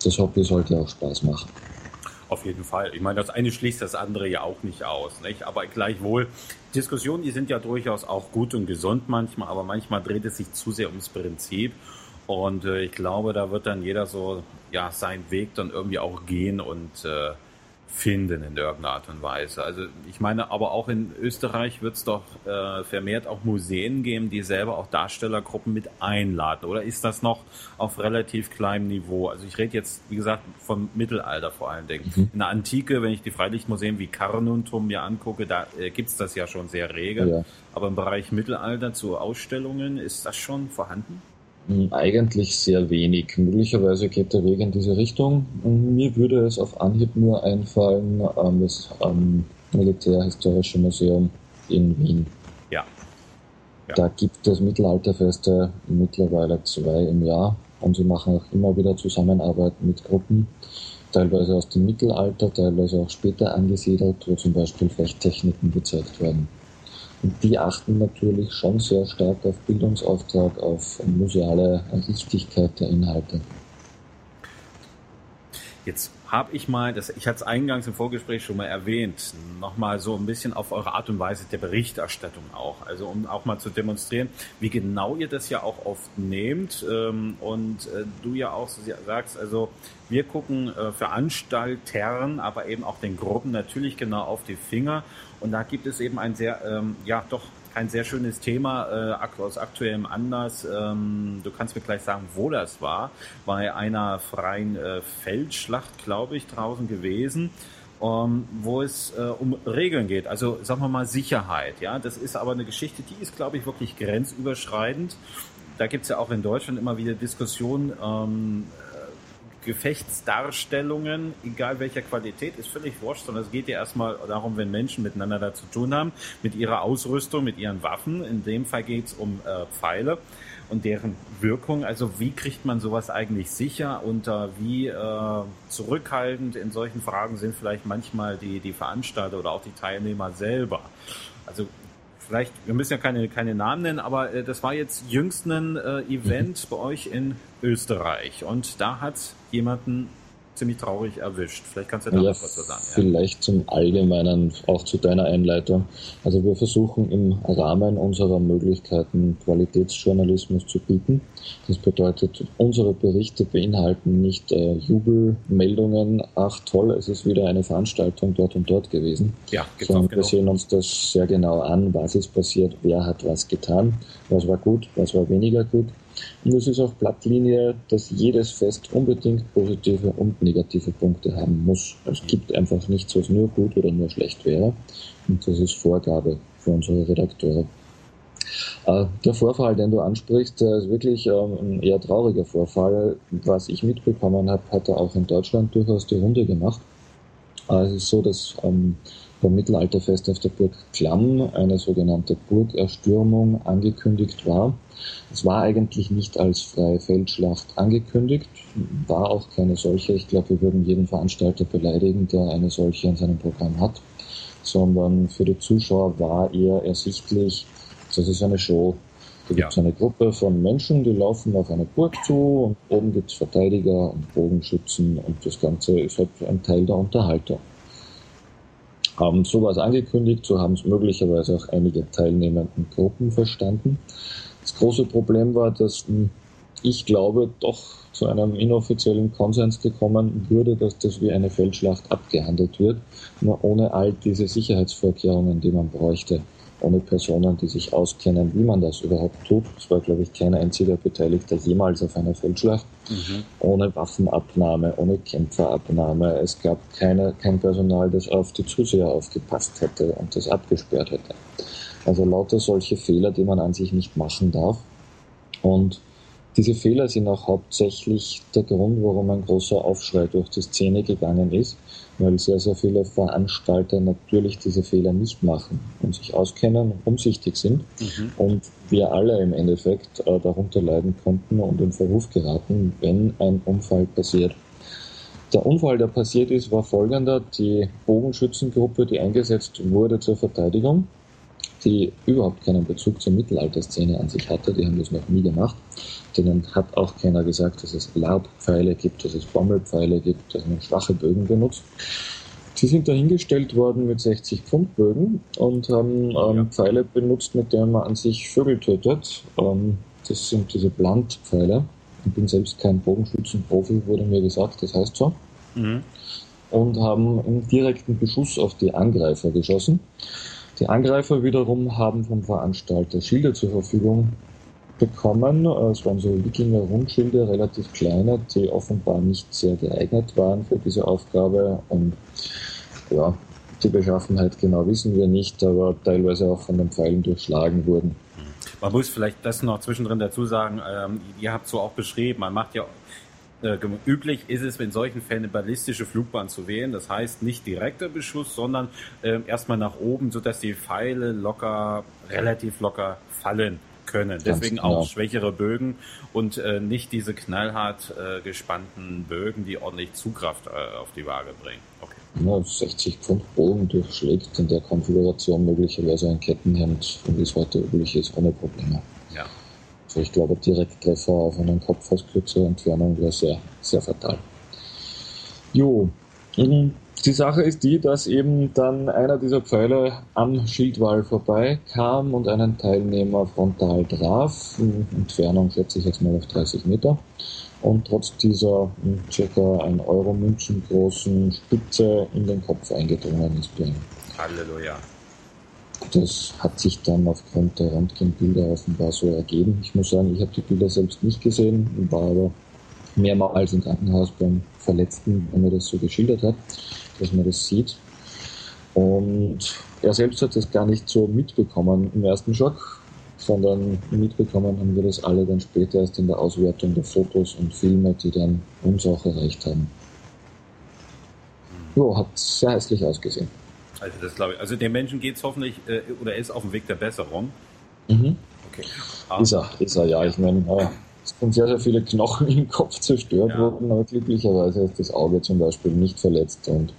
Das Hobby sollte auch Spaß machen. Auf jeden Fall. Ich meine, das eine schließt das andere ja auch nicht aus. Nicht? Aber gleichwohl, Diskussionen, die sind ja durchaus auch gut und gesund manchmal, aber manchmal dreht es sich zu sehr ums Prinzip. Und äh, ich glaube, da wird dann jeder so ja seinen Weg dann irgendwie auch gehen und äh, finden in irgendeiner Art und Weise. Also ich meine, aber auch in Österreich wird es doch äh, vermehrt auch Museen geben, die selber auch Darstellergruppen mit einladen. Oder ist das noch auf relativ kleinem Niveau? Also ich rede jetzt, wie gesagt, vom Mittelalter vor allen Dingen. Mhm. In der Antike, wenn ich die Freilichtmuseen wie Carnuntum mir angucke, da äh, gibt's das ja schon sehr rege. Ja. Aber im Bereich Mittelalter zu Ausstellungen, ist das schon vorhanden? Hm, eigentlich sehr wenig. Möglicherweise geht der Weg in diese Richtung. Mir würde es auf Anhieb nur einfallen, ähm, das ähm, Militärhistorische Museum in Wien. Ja. ja. Da gibt es Mittelalterfeste mittlerweile zwei im Jahr und sie machen auch immer wieder Zusammenarbeit mit Gruppen, teilweise aus dem Mittelalter, teilweise auch später angesiedelt, wo zum Beispiel Fechttechniken gezeigt werden. Die achten natürlich schon sehr stark auf Bildungsauftrag, auf museale Richtigkeit der Inhalte. Jetzt habe ich mal, das, ich hatte es eingangs im Vorgespräch schon mal erwähnt, nochmal so ein bisschen auf eure Art und Weise der Berichterstattung auch. Also um auch mal zu demonstrieren, wie genau ihr das ja auch oft nehmt. Ähm, und äh, du ja auch sagst, also wir gucken äh, Veranstaltern, aber eben auch den Gruppen natürlich genau auf die Finger. Und da gibt es eben ein sehr, ähm, ja doch ein sehr schönes Thema äh, aus aktuellem Anlass. Ähm, du kannst mir gleich sagen, wo das war. Bei einer freien äh, Feldschlacht, glaube ich, draußen gewesen. Um, ähm, wo es äh, um Regeln geht, also sagen wir mal Sicherheit. Ja, das ist aber eine Geschichte, die ist, glaube ich, wirklich grenzüberschreitend. Da gibt es ja auch in Deutschland immer wieder Diskussionen. Ähm, Gefechtsdarstellungen, egal welcher Qualität, ist völlig wurscht, sondern es geht ja erstmal darum, wenn Menschen miteinander da zu tun haben, mit ihrer Ausrüstung, mit ihren Waffen. In dem Fall geht es um äh, Pfeile und deren Wirkung. Also wie kriegt man sowas eigentlich sicher und äh, wie äh, zurückhaltend in solchen Fragen sind vielleicht manchmal die, die Veranstalter oder auch die Teilnehmer selber. Also vielleicht, wir müssen ja keine, keine Namen nennen, aber äh, das war jetzt jüngst ein äh, Event bei euch in Österreich. Und da hat jemanden ziemlich traurig erwischt. Vielleicht kannst du da ja, was dazu sagen. Ja. Vielleicht zum Allgemeinen, auch zu deiner Einleitung. Also wir versuchen im Rahmen unserer Möglichkeiten Qualitätsjournalismus zu bieten. Das bedeutet, unsere Berichte beinhalten nicht äh, Jubelmeldungen, ach toll, es ist wieder eine Veranstaltung dort und dort gewesen, ja, sondern wir sehen uns das sehr genau an, was ist passiert, wer hat was getan, was war gut, was war weniger gut und es ist auch Blattlinie, dass jedes Fest unbedingt positive und negative Punkte haben muss. Es gibt einfach nichts, was nur gut oder nur schlecht wäre. Und das ist Vorgabe für unsere Redakteure. Äh, der Vorfall, den du ansprichst, ist wirklich ähm, ein eher trauriger Vorfall. Was ich mitbekommen habe, hat er auch in Deutschland durchaus die Runde gemacht. Äh, es ist so, dass ähm, beim Mittelalterfest auf der Burg Klamm eine sogenannte Burgerstürmung angekündigt war. Es war eigentlich nicht als freie Feldschlacht angekündigt, war auch keine solche. Ich glaube, wir würden jeden Veranstalter beleidigen, der eine solche in seinem Programm hat, sondern für die Zuschauer war eher ersichtlich, das ist eine Show. Da gibt es ja. eine Gruppe von Menschen, die laufen auf eine Burg zu und oben gibt es Verteidiger und Bogenschützen und das Ganze ist halt ein Teil der Unterhaltung haben sowas angekündigt, so haben es möglicherweise auch einige teilnehmenden Gruppen verstanden. Das große Problem war, dass hm, ich glaube, doch zu einem inoffiziellen Konsens gekommen würde, dass das wie eine Feldschlacht abgehandelt wird, nur ohne all diese Sicherheitsvorkehrungen, die man bräuchte ohne Personen, die sich auskennen, wie man das überhaupt tut. Es war, glaube ich, kein einziger Beteiligter jemals auf einer Feldschlacht. Mhm. Ohne Waffenabnahme, ohne Kämpferabnahme. Es gab keine, kein Personal, das auf die Zuseher aufgepasst hätte und das abgesperrt hätte. Also lauter solche Fehler, die man an sich nicht machen darf. Und diese Fehler sind auch hauptsächlich der Grund, warum ein großer Aufschrei durch die Szene gegangen ist weil sehr, sehr viele Veranstalter natürlich diese Fehler nicht machen und sich auskennen und umsichtig sind mhm. und wir alle im Endeffekt äh, darunter leiden konnten und in Verruf geraten, wenn ein Unfall passiert. Der Unfall, der passiert ist, war folgender. Die Bogenschützengruppe, die eingesetzt wurde zur Verteidigung, die überhaupt keinen Bezug zur Mittelalterszene an sich hatte, die haben das noch nie gemacht. Denen hat auch keiner gesagt, dass es Labpfeile gibt, dass es Bommelpfeile gibt, dass man schwache Bögen benutzt. Sie sind dahingestellt worden mit 60 Pfund Bögen und haben ähm, ja. Pfeile benutzt, mit denen man an sich Vögel tötet. Ähm, das sind diese Blunt-Pfeile. Ich bin selbst kein Bogenschützenprofi, wurde mir gesagt, das heißt so. Mhm. Und haben einen direkten Beschuss auf die Angreifer geschossen. Die Angreifer wiederum haben vom Veranstalter Schilder zur Verfügung bekommen. Es waren so Wikinger-Rundschilde, relativ kleine, die offenbar nicht sehr geeignet waren für diese Aufgabe. Und ja, die Beschaffenheit genau wissen wir nicht, aber teilweise auch von den Pfeilen durchschlagen wurden. Man muss vielleicht das noch zwischendrin dazu sagen, ähm, ihr habt so auch beschrieben, man macht ja äh, üblich ist es in solchen Fällen eine ballistische Flugbahn zu wählen. Das heißt nicht direkter Beschuss, sondern äh, erstmal nach oben, sodass die Pfeile locker, relativ locker fallen können. Deswegen genau. auch schwächere Bögen und äh, nicht diese knallhart äh, gespannten Bögen, die ordentlich Zugkraft äh, auf die Waage bringen. Okay. Ja, 60 Pfund Bogen durchschlägt in der Konfiguration möglicherweise ein Kettenhemd, wie es heute üblich ist, ohne Probleme. Also ich glaube, Direkttreffer auf einen Kopf aus kürzerer Entfernung wäre sehr, sehr fatal. Jo. Die Sache ist die, dass eben dann einer dieser Pfeile am Schildwall vorbei kam und einen Teilnehmer frontal traf. Entfernung schätze ich jetzt mal auf 30 Meter. Und trotz dieser hm, circa 1 Euro Münzen großen Spitze in den Kopf eingedrungen ist bei ihm. Halleluja. Das hat sich dann aufgrund der Röntgenbilder offenbar so ergeben. Ich muss sagen, ich habe die Bilder selbst nicht gesehen, war aber mehrmals im Krankenhaus beim Verletzten, wenn er das so geschildert hat dass man das sieht. Und er selbst hat das gar nicht so mitbekommen im ersten Schock, sondern mitbekommen haben wir das alle dann später erst in der Auswertung der Fotos und Filme, die dann uns auch erreicht haben. Jo, hat sehr hässlich ausgesehen. Also das glaube ich. Also dem Menschen geht es hoffentlich äh, oder ist auf dem Weg der Besserung. Mhm. Okay. Ah. Ist er, ist er, ja. Ich meine, ja, es sind sehr, sehr viele Knochen <laughs> im Kopf zerstört ja. worden, aber glücklicherweise ist das Auge zum Beispiel nicht verletzt und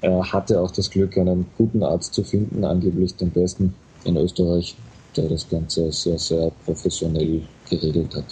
er hatte auch das Glück, einen guten Arzt zu finden, angeblich den besten in Österreich, der das Ganze sehr, sehr professionell geregelt hat.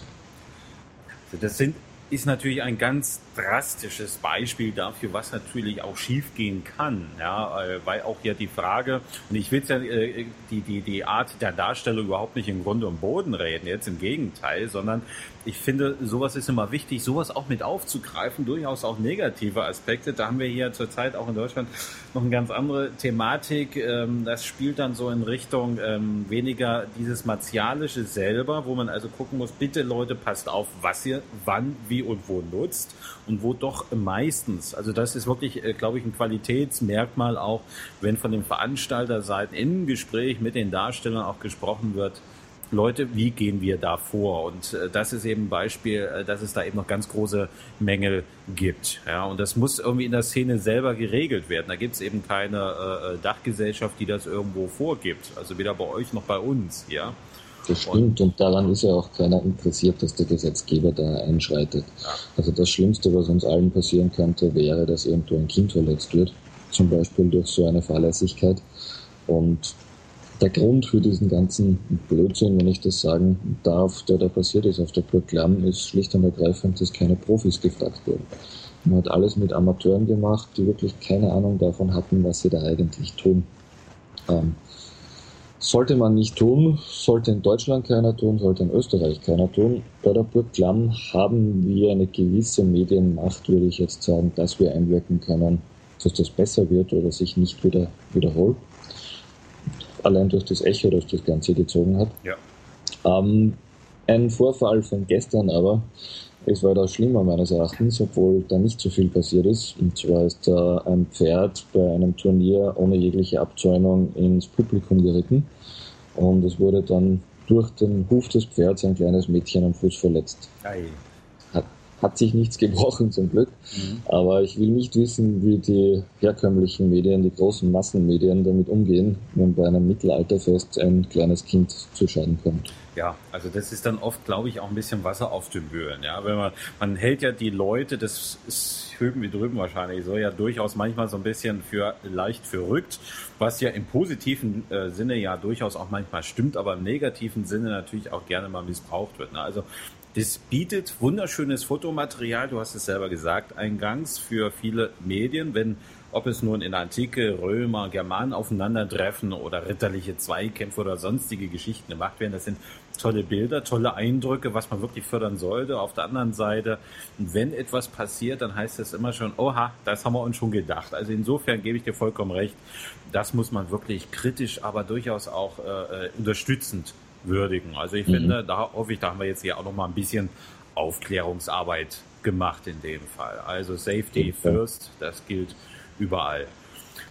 Das sind ist natürlich ein ganz drastisches Beispiel dafür, was natürlich auch schiefgehen kann. Ja, äh, weil auch ja die Frage, und ich will ja äh, die, die, die Art der Darstellung überhaupt nicht im Grunde und Boden reden, jetzt im Gegenteil, sondern ich finde, sowas ist immer wichtig, sowas auch mit aufzugreifen, durchaus auch negative Aspekte. Da haben wir hier zurzeit auch in Deutschland noch eine ganz andere Thematik. Ähm, das spielt dann so in Richtung ähm, weniger dieses Martialische selber, wo man also gucken muss, bitte Leute, passt auf, was ihr wann, wie und wo nutzt und wo doch meistens, also das ist wirklich, äh, glaube ich, ein Qualitätsmerkmal auch, wenn von den Veranstalterseiten im Gespräch mit den Darstellern auch gesprochen wird, Leute, wie gehen wir da vor? Und äh, das ist eben ein Beispiel, äh, dass es da eben noch ganz große Mängel gibt. Ja, und das muss irgendwie in der Szene selber geregelt werden. Da gibt es eben keine äh, Dachgesellschaft, die das irgendwo vorgibt. Also weder bei euch noch bei uns, ja. Das stimmt und daran ist ja auch keiner interessiert, dass der Gesetzgeber da einschreitet. Also das Schlimmste, was uns allen passieren könnte, wäre, dass irgendwo ein Kind verletzt wird, zum Beispiel durch so eine Fahrlässigkeit. Und der Grund für diesen ganzen Blödsinn, wenn ich das sagen darf, der da passiert ist auf der Burg Klamm, ist schlicht und ergreifend, dass keine Profis gefragt wurden. Man hat alles mit Amateuren gemacht, die wirklich keine Ahnung davon hatten, was sie da eigentlich tun. Ähm, sollte man nicht tun, sollte in Deutschland keiner tun, sollte in Österreich keiner tun. Bei der Burg Klamm haben wir eine gewisse Medienmacht, würde ich jetzt sagen, dass wir einwirken können, dass das besser wird oder sich nicht wieder wiederholt allein durch das Echo, das das Ganze gezogen hat. Ja. Ähm, ein Vorfall von gestern aber, es war da schlimmer meines Erachtens, obwohl da nicht so viel passiert ist. Und zwar ist da ein Pferd bei einem Turnier ohne jegliche Abzäunung ins Publikum geritten. Und es wurde dann durch den Huf des Pferds ein kleines Mädchen am Fuß verletzt. Ei hat sich nichts gebrochen zum Glück. Mhm. Aber ich will nicht wissen, wie die herkömmlichen Medien, die großen Massenmedien damit umgehen, wenn bei einem Mittelalterfest ein kleines Kind zu Schaden kommt. Ja, also das ist dann oft, glaube ich, auch ein bisschen Wasser auf den Mühlen. Ja, wenn man, man hält ja die Leute, das ist hüben wie drüben wahrscheinlich, so ja durchaus manchmal so ein bisschen für leicht verrückt, was ja im positiven äh, Sinne ja durchaus auch manchmal stimmt, aber im negativen Sinne natürlich auch gerne mal missbraucht wird. Ne? Also das bietet wunderschönes Fotomaterial, du hast es selber gesagt, eingangs für viele Medien, wenn ob es nun in der Antike Römer, Germanen aufeinandertreffen oder ritterliche Zweikämpfe oder sonstige Geschichten gemacht werden. Das sind tolle Bilder, tolle Eindrücke, was man wirklich fördern sollte. Auf der anderen Seite, wenn etwas passiert, dann heißt es immer schon, oha, das haben wir uns schon gedacht. Also insofern gebe ich dir vollkommen recht. Das muss man wirklich kritisch, aber durchaus auch äh, äh unterstützend würdigen. Also ich mhm. finde, da hoffe ich, da haben wir jetzt hier auch noch mal ein bisschen Aufklärungsarbeit gemacht in dem Fall. Also Safety first, das gilt überall.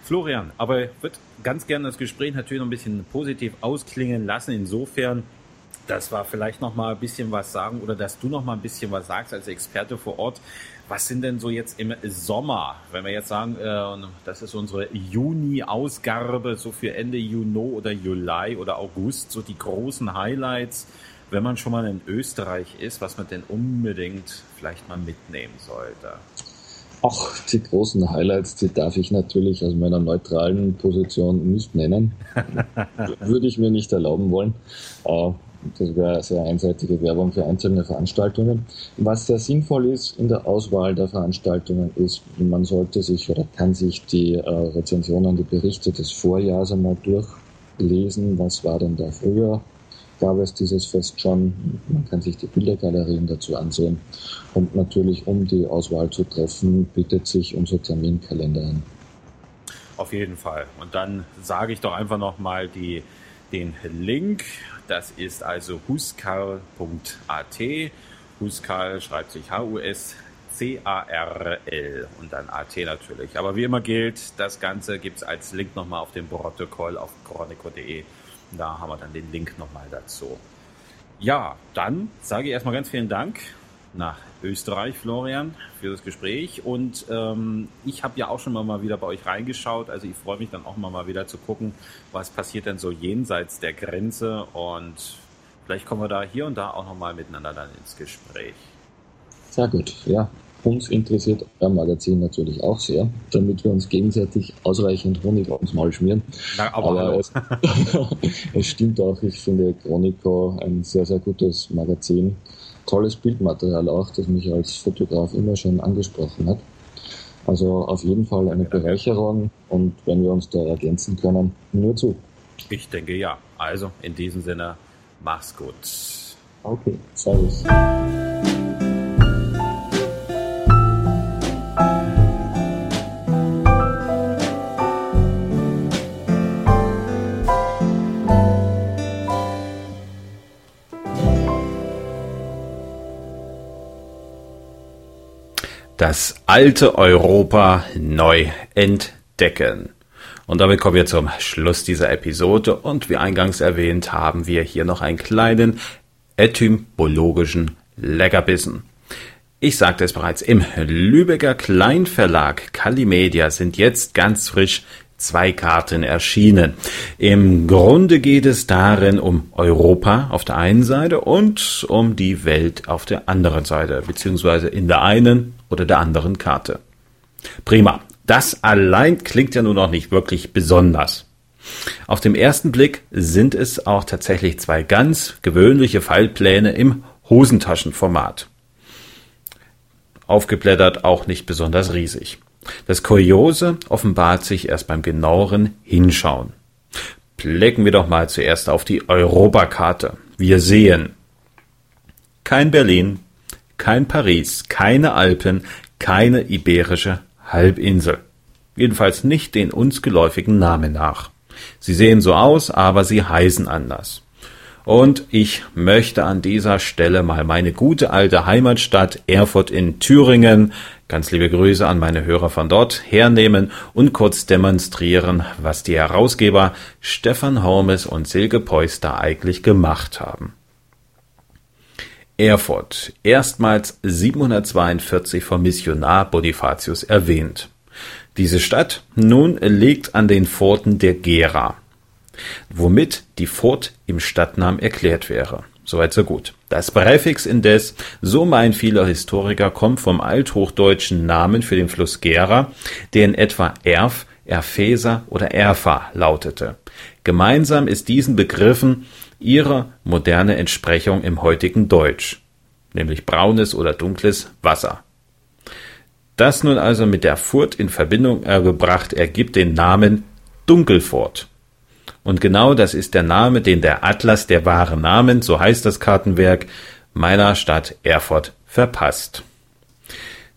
Florian, aber ich würde ganz gerne das Gespräch natürlich noch ein bisschen positiv ausklingen lassen. Insofern, dass wir vielleicht noch mal ein bisschen was sagen oder dass du noch mal ein bisschen was sagst als Experte vor Ort. Was sind denn so jetzt im Sommer, wenn wir jetzt sagen, äh, das ist unsere Juni-Ausgabe, so für Ende Juni oder Juli oder August, so die großen Highlights, wenn man schon mal in Österreich ist, was man denn unbedingt vielleicht mal mitnehmen sollte? Ach, die großen Highlights, die darf ich natürlich aus meiner neutralen Position nicht nennen. <laughs> Würde ich mir nicht erlauben wollen. Äh, das wäre sehr einseitige Werbung für einzelne Veranstaltungen. Was sehr sinnvoll ist in der Auswahl der Veranstaltungen ist, man sollte sich oder kann sich die äh, Rezensionen, die Berichte des Vorjahres einmal durchlesen. Was war denn da früher? Gab es dieses Fest schon. Man kann sich die Bildergalerien dazu ansehen. Und natürlich, um die Auswahl zu treffen, bietet sich unser Terminkalender an. Auf jeden Fall. Und dann sage ich doch einfach nochmal den Link. Das ist also huskal.at. Huskal schreibt sich H-U-S. C-A-R-L und dann AT natürlich. Aber wie immer gilt, das Ganze gibt es als Link nochmal auf dem Protokoll auf chronico.de da haben wir dann den Link nochmal dazu. Ja, dann sage ich erstmal ganz vielen Dank nach Österreich, Florian, für das Gespräch. Und ähm, ich habe ja auch schon mal wieder bei euch reingeschaut. Also ich freue mich dann auch mal wieder zu gucken, was passiert denn so jenseits der Grenze. Und vielleicht kommen wir da hier und da auch nochmal miteinander dann ins Gespräch. Sehr gut, ja. Uns interessiert euer Magazin natürlich auch sehr, damit wir uns gegenseitig ausreichend Honig aufs Maul schmieren. Na, aber, aber es, <laughs> es, stimmt auch, ich finde Chronico ein sehr, sehr gutes Magazin. Tolles Bildmaterial auch, das mich als Fotograf immer schon angesprochen hat. Also auf jeden Fall eine Bereicherung und wenn wir uns da ergänzen können, nur zu. Ich denke ja. Also in diesem Sinne, mach's gut. Okay, servus. Das alte Europa neu entdecken. Und damit kommen wir zum Schluss dieser Episode und wie eingangs erwähnt haben wir hier noch einen kleinen etymologischen Leckerbissen. Ich sagte es bereits, im Lübecker Kleinverlag Kalimedia sind jetzt ganz frisch zwei Karten erschienen. Im Grunde geht es darin um Europa auf der einen Seite und um die Welt auf der anderen Seite, beziehungsweise in der einen oder der anderen Karte. Prima. Das allein klingt ja nun noch nicht wirklich besonders. Auf dem ersten Blick sind es auch tatsächlich zwei ganz gewöhnliche Fallpläne im Hosentaschenformat. Aufgeblättert auch nicht besonders riesig. Das Kuriose offenbart sich erst beim genaueren Hinschauen. Blicken wir doch mal zuerst auf die Europakarte. Wir sehen kein Berlin, kein Paris, keine Alpen, keine iberische Halbinsel. Jedenfalls nicht den uns geläufigen Namen nach. Sie sehen so aus, aber sie heißen anders. Und ich möchte an dieser Stelle mal meine gute alte Heimatstadt Erfurt in Thüringen, ganz liebe Grüße an meine Hörer von dort, hernehmen und kurz demonstrieren, was die Herausgeber Stefan Hormes und Silke Peuster eigentlich gemacht haben. Erfurt, erstmals 742 vom Missionar Bonifatius erwähnt. Diese Stadt nun liegt an den Pforten der Gera womit die Furt im Stadtnamen erklärt wäre. Soweit so gut. Das Präfix indes, so meinen viele Historiker, kommt vom althochdeutschen Namen für den Fluss Gera, der in etwa Erf, Erfeser oder Erfa lautete. Gemeinsam ist diesen Begriffen ihre moderne Entsprechung im heutigen Deutsch, nämlich braunes oder dunkles Wasser. Das nun also mit der Furt in Verbindung gebracht ergibt den Namen Dunkelfurt. Und genau das ist der Name, den der Atlas der wahren Namen, so heißt das Kartenwerk, meiner Stadt Erfurt verpasst.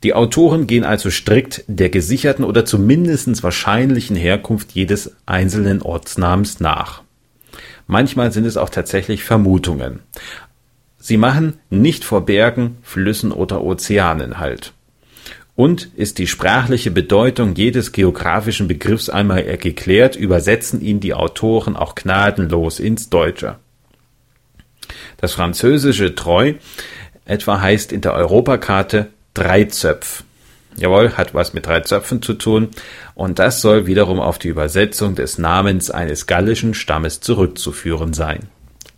Die Autoren gehen also strikt der gesicherten oder zumindest wahrscheinlichen Herkunft jedes einzelnen Ortsnamens nach. Manchmal sind es auch tatsächlich Vermutungen. Sie machen nicht vor Bergen, Flüssen oder Ozeanen halt. Und ist die sprachliche Bedeutung jedes geografischen Begriffs einmal geklärt, übersetzen ihn die Autoren auch gnadenlos ins Deutsche. Das französische Treu etwa heißt in der Europakarte Dreizöpf. Jawohl, hat was mit drei Zöpfen zu tun. Und das soll wiederum auf die Übersetzung des Namens eines gallischen Stammes zurückzuführen sein.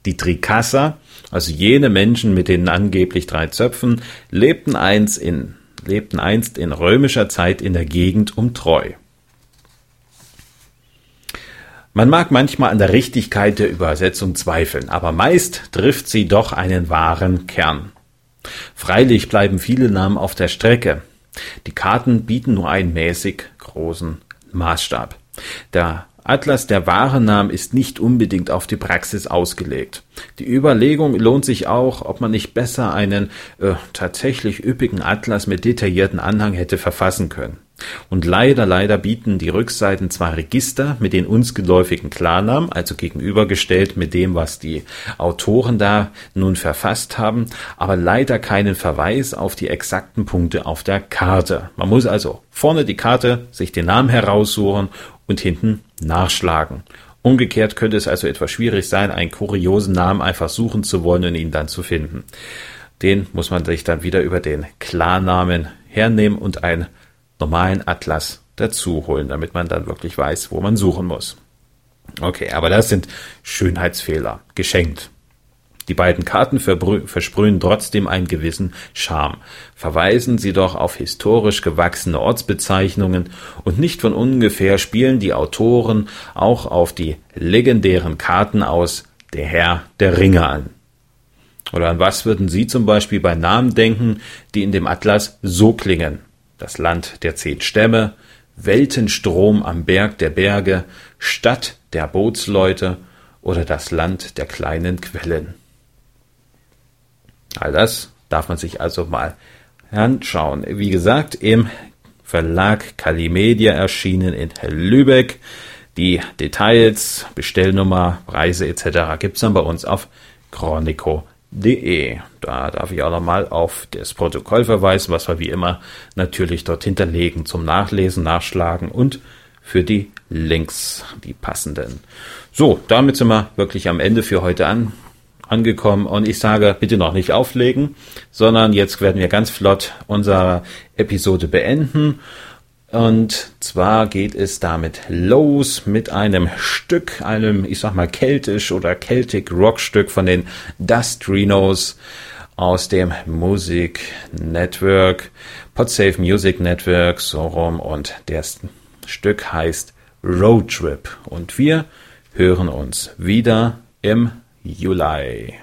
Die Trikasser, also jene Menschen mit den angeblich drei Zöpfen, lebten einst in lebten einst in römischer Zeit in der Gegend um Treu. Man mag manchmal an der Richtigkeit der Übersetzung zweifeln, aber meist trifft sie doch einen wahren Kern. Freilich bleiben viele Namen auf der Strecke. Die Karten bieten nur einen mäßig großen Maßstab. Der Atlas der Warennamen ist nicht unbedingt auf die Praxis ausgelegt. Die Überlegung lohnt sich auch, ob man nicht besser einen äh, tatsächlich üppigen Atlas mit detaillierten Anhang hätte verfassen können. Und leider, leider bieten die Rückseiten zwar Register mit den uns geläufigen Klarnamen, also gegenübergestellt mit dem, was die Autoren da nun verfasst haben, aber leider keinen Verweis auf die exakten Punkte auf der Karte. Man muss also vorne die Karte sich den Namen heraussuchen und hinten nachschlagen. Umgekehrt könnte es also etwas schwierig sein, einen kuriosen Namen einfach suchen zu wollen und ihn dann zu finden. Den muss man sich dann wieder über den Klarnamen hernehmen und einen normalen Atlas dazu holen, damit man dann wirklich weiß, wo man suchen muss. Okay, aber das sind Schönheitsfehler, geschenkt. Die beiden Karten versprühen trotzdem einen gewissen Charme. Verweisen sie doch auf historisch gewachsene Ortsbezeichnungen und nicht von ungefähr spielen die Autoren auch auf die legendären Karten aus Der Herr der Ringe an. Oder an was würden Sie zum Beispiel bei Namen denken, die in dem Atlas so klingen? Das Land der zehn Stämme, Weltenstrom am Berg der Berge, Stadt der Bootsleute oder das Land der kleinen Quellen. All das darf man sich also mal anschauen. Wie gesagt, im Verlag Kalimedia erschienen in Lübeck. Die Details, Bestellnummer, Preise etc. gibt es dann bei uns auf chronico.de. Da darf ich auch nochmal auf das Protokoll verweisen, was wir wie immer natürlich dort hinterlegen zum Nachlesen, Nachschlagen und für die Links, die passenden. So, damit sind wir wirklich am Ende für heute an angekommen und ich sage, bitte noch nicht auflegen, sondern jetzt werden wir ganz flott unsere Episode beenden. Und zwar geht es damit los mit einem Stück, einem, ich sag mal, keltisch oder Celtic Rockstück von den Dustrinos aus dem Music Network, Podsafe Music Network, so rum. Und das Stück heißt Road Trip. Und wir hören uns wieder im Juli.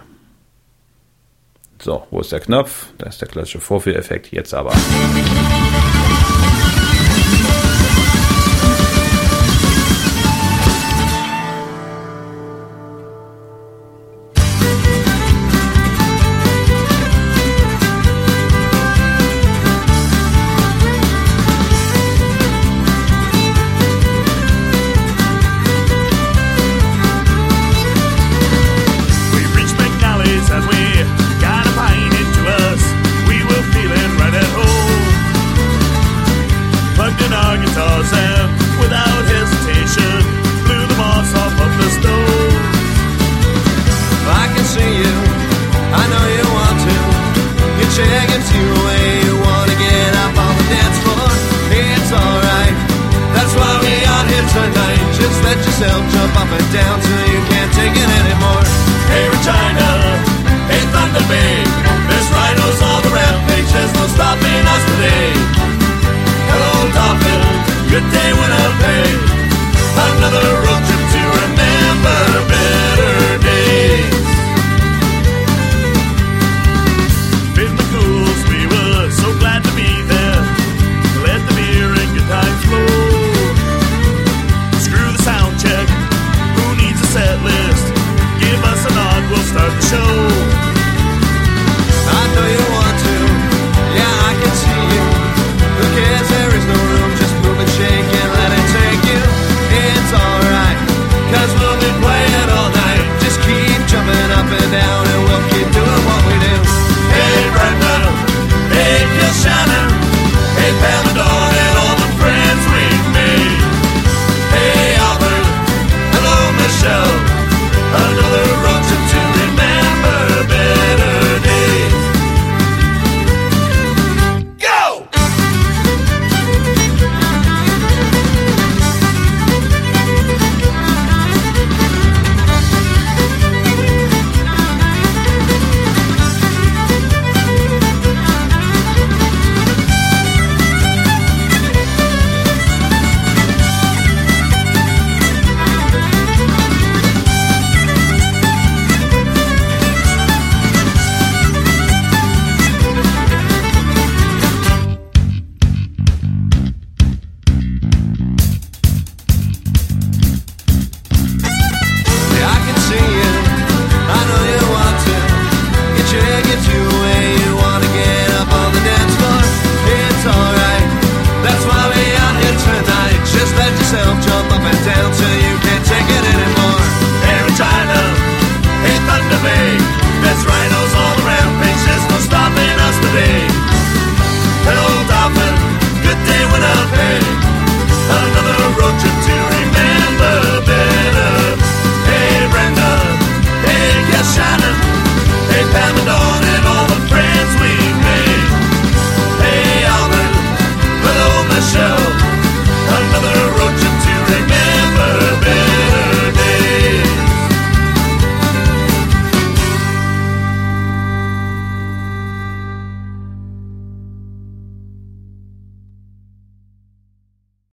So, wo ist der Knopf? Da ist der klassische Vorführeffekt. Jetzt aber.